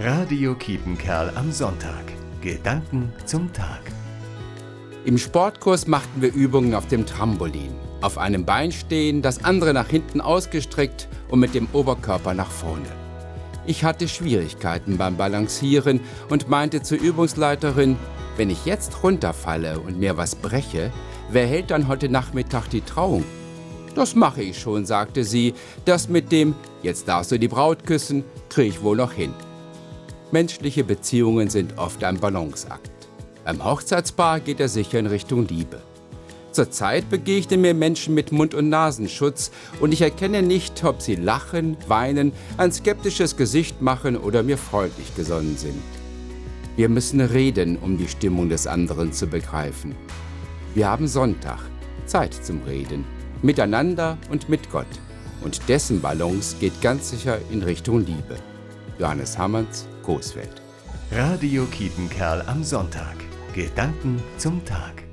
Radio Kiepenkerl am Sonntag. Gedanken zum Tag. Im Sportkurs machten wir Übungen auf dem Trampolin. Auf einem Bein stehen, das andere nach hinten ausgestreckt und mit dem Oberkörper nach vorne. Ich hatte Schwierigkeiten beim Balancieren und meinte zur Übungsleiterin, wenn ich jetzt runterfalle und mir was breche, wer hält dann heute Nachmittag die Trauung? Das mache ich schon, sagte sie. Das mit dem, jetzt darfst du die Braut küssen, kriege ich wohl noch hin. Menschliche Beziehungen sind oft ein Balanceakt. Beim Hochzeitspaar geht er sicher in Richtung Liebe. Zurzeit begegnen mir Menschen mit Mund- und Nasenschutz und ich erkenne nicht, ob sie lachen, weinen, ein skeptisches Gesicht machen oder mir freundlich gesonnen sind. Wir müssen reden, um die Stimmung des anderen zu begreifen. Wir haben Sonntag, Zeit zum Reden, miteinander und mit Gott. Und dessen Balance geht ganz sicher in Richtung Liebe. Johannes Hammerns, Coesfeld. Radio Kiepenkerl am Sonntag. Gedanken zum Tag.